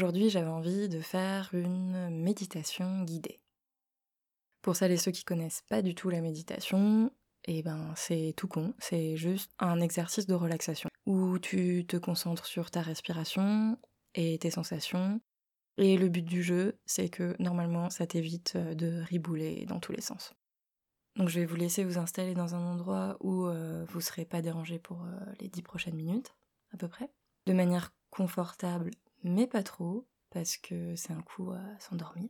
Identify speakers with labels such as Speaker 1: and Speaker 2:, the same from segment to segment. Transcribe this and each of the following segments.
Speaker 1: Aujourd'hui, j'avais envie de faire une méditation guidée. Pour celles et ceux qui connaissent pas du tout la méditation, eh ben c'est tout con, c'est juste un exercice de relaxation où tu te concentres sur ta respiration et tes sensations. Et le but du jeu, c'est que normalement ça t'évite de ribouler dans tous les sens. Donc je vais vous laisser vous installer dans un endroit où euh, vous serez pas dérangé pour euh, les dix prochaines minutes, à peu près. De manière confortable, mais pas trop, parce que c'est un coup à s'endormir.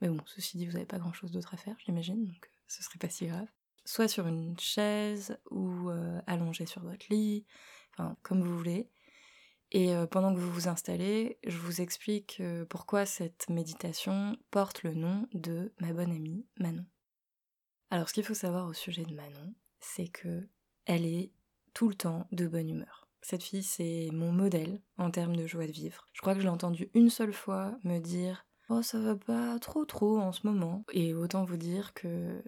Speaker 1: Mais bon, ceci dit, vous n'avez pas grand chose d'autre à faire, j'imagine, donc euh, ce serait pas si grave. Soit sur une chaise ou allongé sur votre lit, enfin comme vous voulez. Et pendant que vous vous installez, je vous explique pourquoi cette méditation porte le nom de ma bonne amie Manon. Alors ce qu'il faut savoir au sujet de Manon, c'est que elle est tout le temps de bonne humeur. Cette fille, c'est mon modèle en termes de joie de vivre. Je crois que je l'ai entendu une seule fois me dire Oh, ça va pas trop trop en ce moment. Et autant vous dire que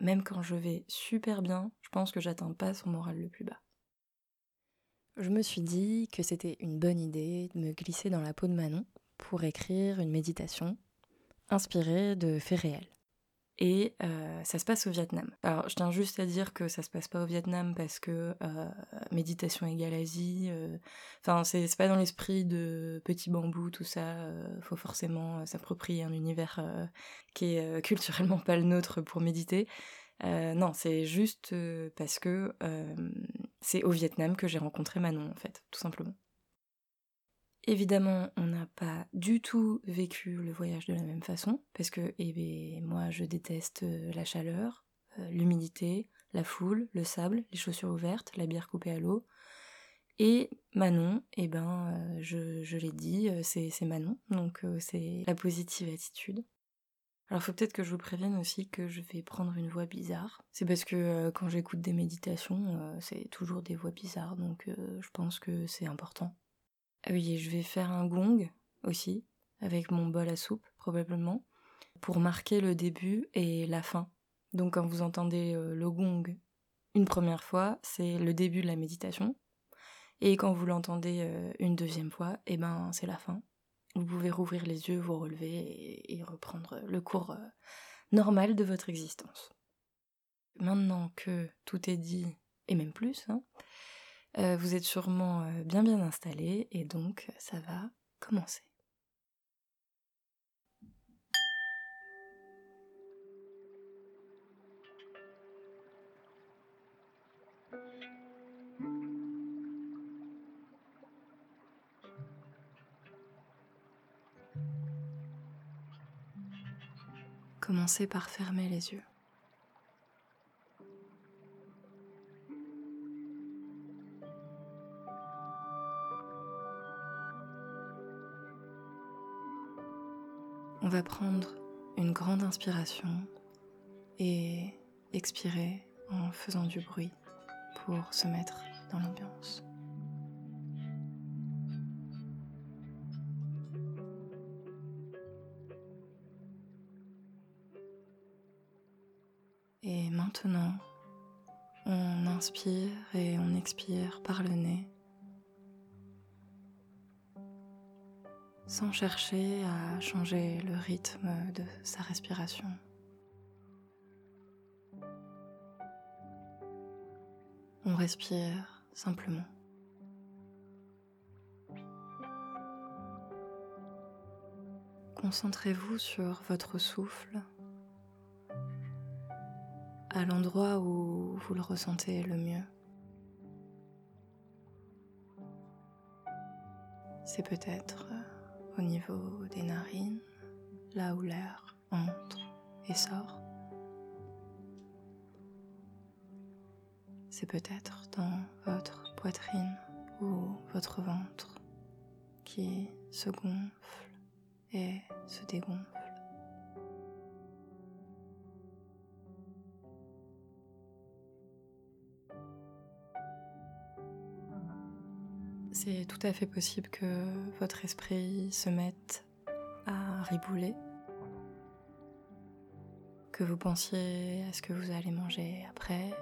Speaker 1: même quand je vais super bien, je pense que j'atteins pas son moral le plus bas. Je me suis dit que c'était une bonne idée de me glisser dans la peau de Manon pour écrire une méditation inspirée de faits réels et euh, ça se passe au Vietnam. Alors je tiens juste à dire que ça se passe pas au Vietnam parce que euh, méditation égale Asie. Euh, enfin c'est pas dans l'esprit de petit bambou tout ça. faut forcément s'approprier un univers qui est culturellement pas le nôtre pour méditer. non, c'est juste parce que c'est au Vietnam que j'ai rencontré Manon en fait, tout simplement. Évidemment, on n'a pas du tout vécu le voyage de la même façon, parce que eh ben, moi je déteste euh, la chaleur, euh, l'humidité, la foule, le sable, les chaussures ouvertes, la bière coupée à l'eau. Et Manon, eh ben, euh, je, l'ai dit, c'est Manon, donc c'est la positive attitude. Alors faut peut-être que je vous prévienne aussi que je vais prendre une voix bizarre. C'est parce que quand j'écoute des méditations, c'est toujours des voix bizarres, donc je pense que c'est important. Oui, je vais faire un gong aussi, avec mon bol à soupe probablement, pour marquer le début et la fin. Donc quand vous entendez euh, le gong une première fois, c'est le début de la méditation. Et quand vous l'entendez euh, une deuxième fois, eh ben c'est la fin. Vous pouvez rouvrir les yeux, vous relever et, reprendre le cours euh, normal de votre existence. Maintenant que tout est dit, et même plus, hein, euh, vous êtes sûrement euh, bien bien installé et donc ça va commencer. Commencez par fermer les yeux. Prendre une grande inspiration et expirer en faisant du bruit pour se mettre dans l'ambiance. Et maintenant, on inspire et on expire par le nez sans chercher à changer le rythme de sa respiration. On respire simplement. Concentrez-vous sur votre souffle à l'endroit où vous le ressentez le mieux. C'est peut-être au niveau des narines, là où l'air entre et sort. C'est peut-être dans votre poitrine ou votre ventre qui se gonfle et se dégonfle. C'est tout à fait possible que votre esprit se mette à ribouler, que vous pensiez à ce que vous allez manger après,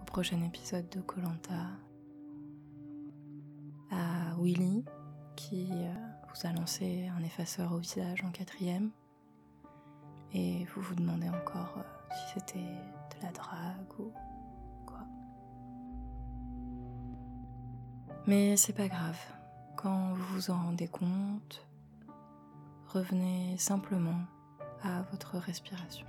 Speaker 1: au prochain épisode de Colanta, à Willy qui euh, vous a lancé un effaceur au visage en quatrième. Et vous vous demandez encore euh, si c'était Mais c'est pas grave. Quand vous vous en rendez compte, revenez simplement à votre respiration.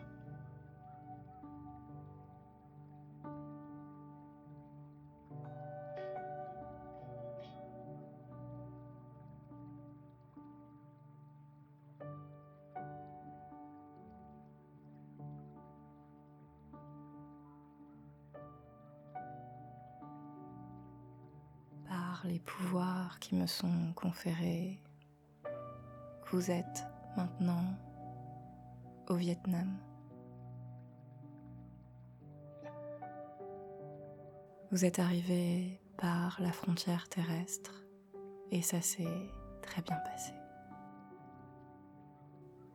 Speaker 1: Les pouvoirs qui me sont conférés, vous êtes maintenant au Vietnam. Vous êtes arrivé par la frontière terrestre et ça s'est très bien passé.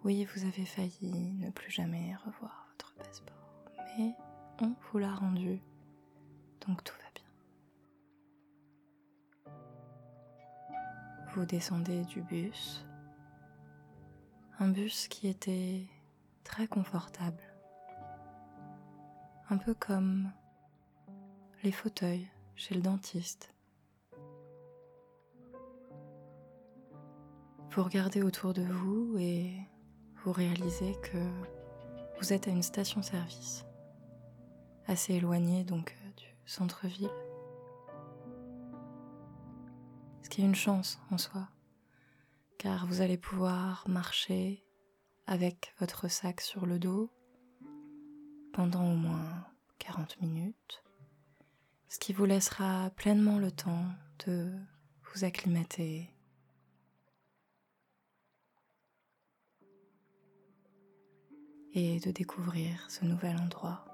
Speaker 1: Oui, vous avez failli ne plus jamais revoir votre passeport, mais on vous l'a rendu, donc tout va vous descendez du bus. Un bus qui était très confortable. Un peu comme les fauteuils chez le dentiste. Vous regardez autour de vous et vous réalisez que vous êtes à une station-service, assez éloignée donc euh, du centre-ville une chance en soi, car vous allez pouvoir marcher avec votre sac sur le dos pendant au moins 40 minutes, ce qui vous laissera pleinement le temps de vous acclimater et de découvrir ce nouvel endroit.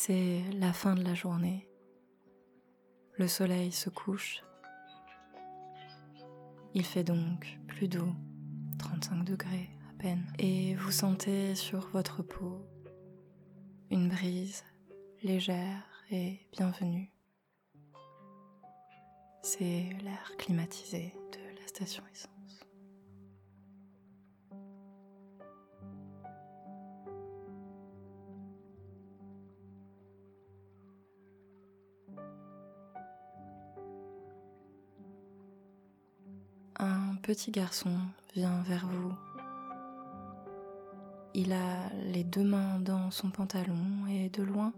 Speaker 1: C'est la fin de la journée. Le soleil se couche. Il fait donc plus doux, 35 degrés à peine, et vous sentez sur votre peau une brise légère et bienvenue. C'est l'air climatisé de la station essence. Petit garçon vient vers vous. Il a les deux mains dans son pantalon et de loin,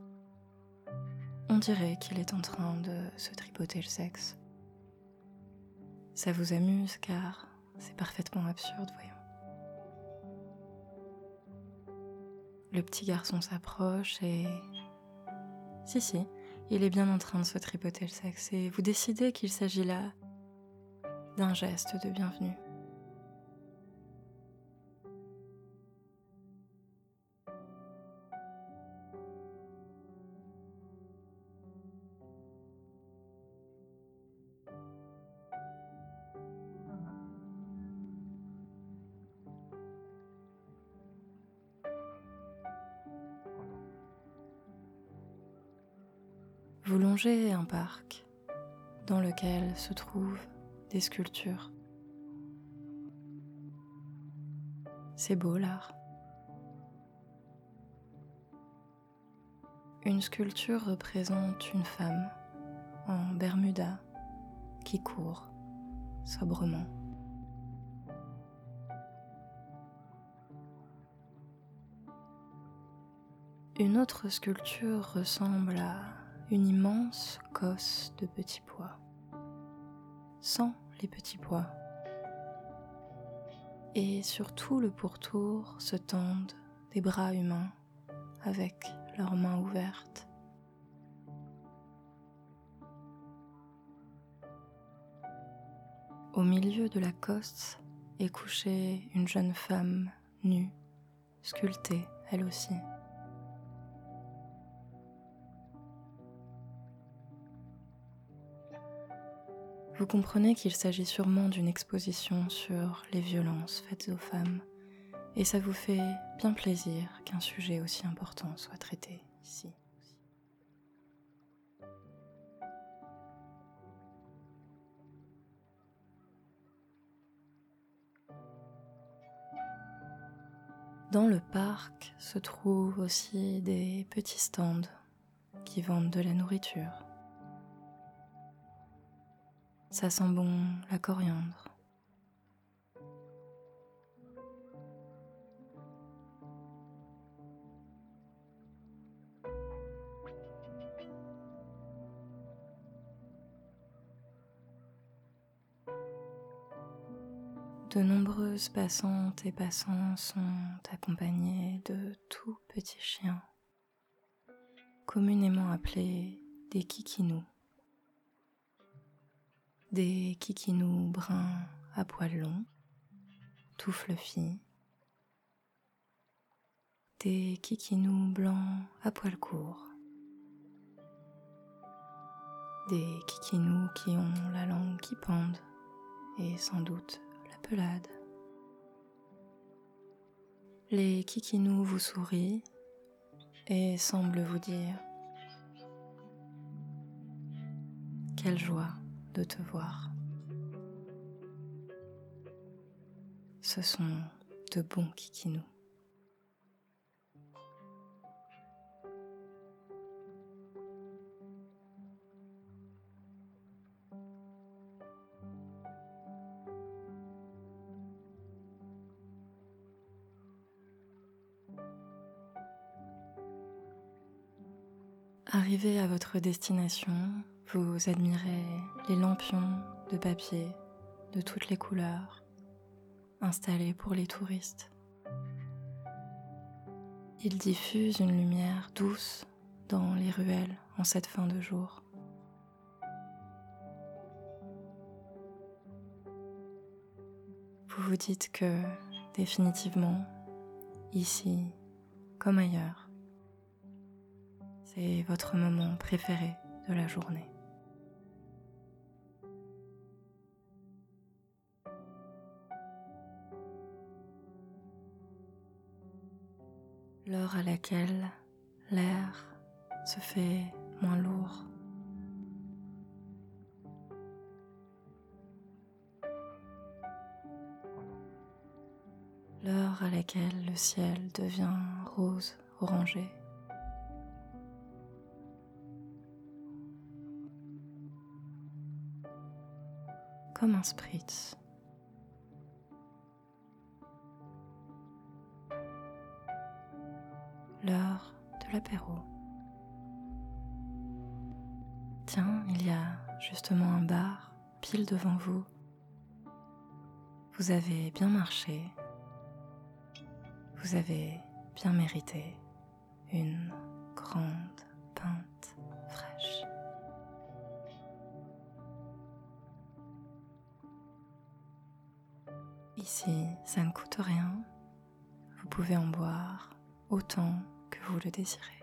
Speaker 1: on dirait qu'il est en train de se tripoter le sexe. Ça vous amuse car c'est parfaitement absurde, voyons. Le petit garçon s'approche et... Si, si, il est bien en train de se tripoter le sexe et vous décidez qu'il s'agit là d'un geste de bienvenue. Vous longez un parc dans lequel se trouve des sculptures. C'est beau l'art. Une sculpture représente une femme en Bermuda qui court sobrement. Une autre sculpture ressemble à une immense cosse de petits pois sans les petits pois. Et sur tout le pourtour se tendent des bras humains avec leurs mains ouvertes. Au milieu de la cosse est couchée une jeune femme nue, sculptée elle aussi. vous comprenez qu'il s'agit sûrement d'une exposition sur les violences faites aux femmes, et ça vous fait bien plaisir qu'un sujet aussi important soit traité ici. Dans le parc se trouvent aussi des petits stands qui vendent de la nourriture ça sent bon la coriandre. De nombreuses passantes et passants sont accompagnés de tout petits chiens, communément appelés des kikinous. Des kikinous bruns à poils longs, tout fluffy. Des kikinous blancs à poils courts. Des kikinous qui ont la langue qui pende et sans doute pelade. Les kikinous vous sourient et semblent vous dire Quelle joie de te voir. Ce sont de bons kikinous. Arrivé à votre destination, vous admirez les lampions de papier de toutes les couleurs installés pour les touristes. Ils diffusent une lumière douce dans les ruelles en cette fin de jour. Vous vous dites que définitivement, ici comme ailleurs, c'est votre moment préféré de la journée. L'heure à laquelle l'air se fait moins lourd. L'heure à laquelle le ciel devient rose orangé. comme un spritz. De l'apéro. Tiens, il y a justement un bar pile devant vous. Vous avez bien marché. Vous avez bien mérité une grande pinte fraîche. Ici, ça ne coûte rien. Vous pouvez en boire autant que vous le désirez.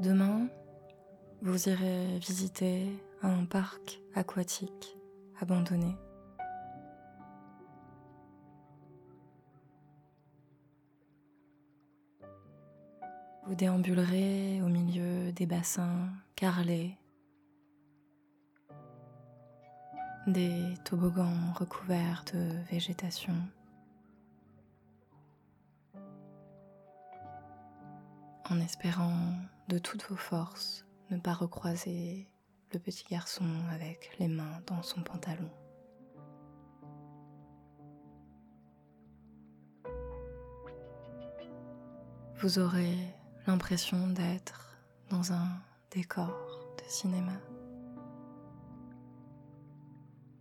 Speaker 1: Demain, vous irez visiter un parc aquatique abandonné Vous déambulerez au milieu des bassins carrelés, des toboggans recouverts de végétation. En espérant de toutes vos forces ne pas recroiser le petit garçon avec les mains dans son pantalon. Vous aurez l'impression d'être dans un décor de cinéma.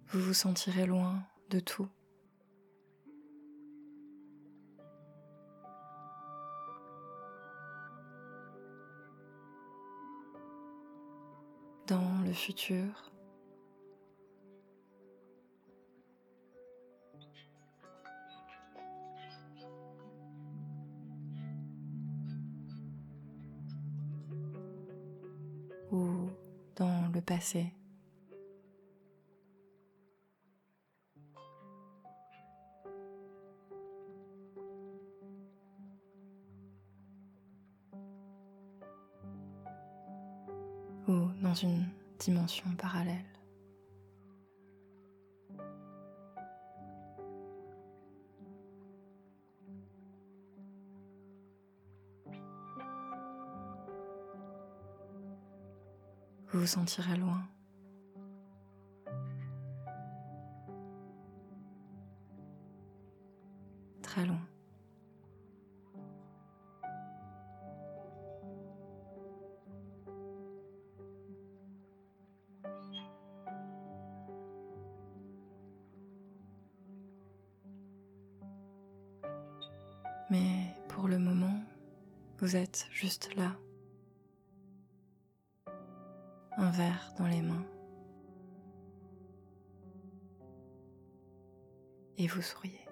Speaker 1: Vous vous sentirez loin de tout. Dans le futur, dans le passé. ou dans une dimension parallèle. Vous sentirez loin. Très loin. Mais pour le moment, vous êtes juste là verre dans les mains. Et vous souriez.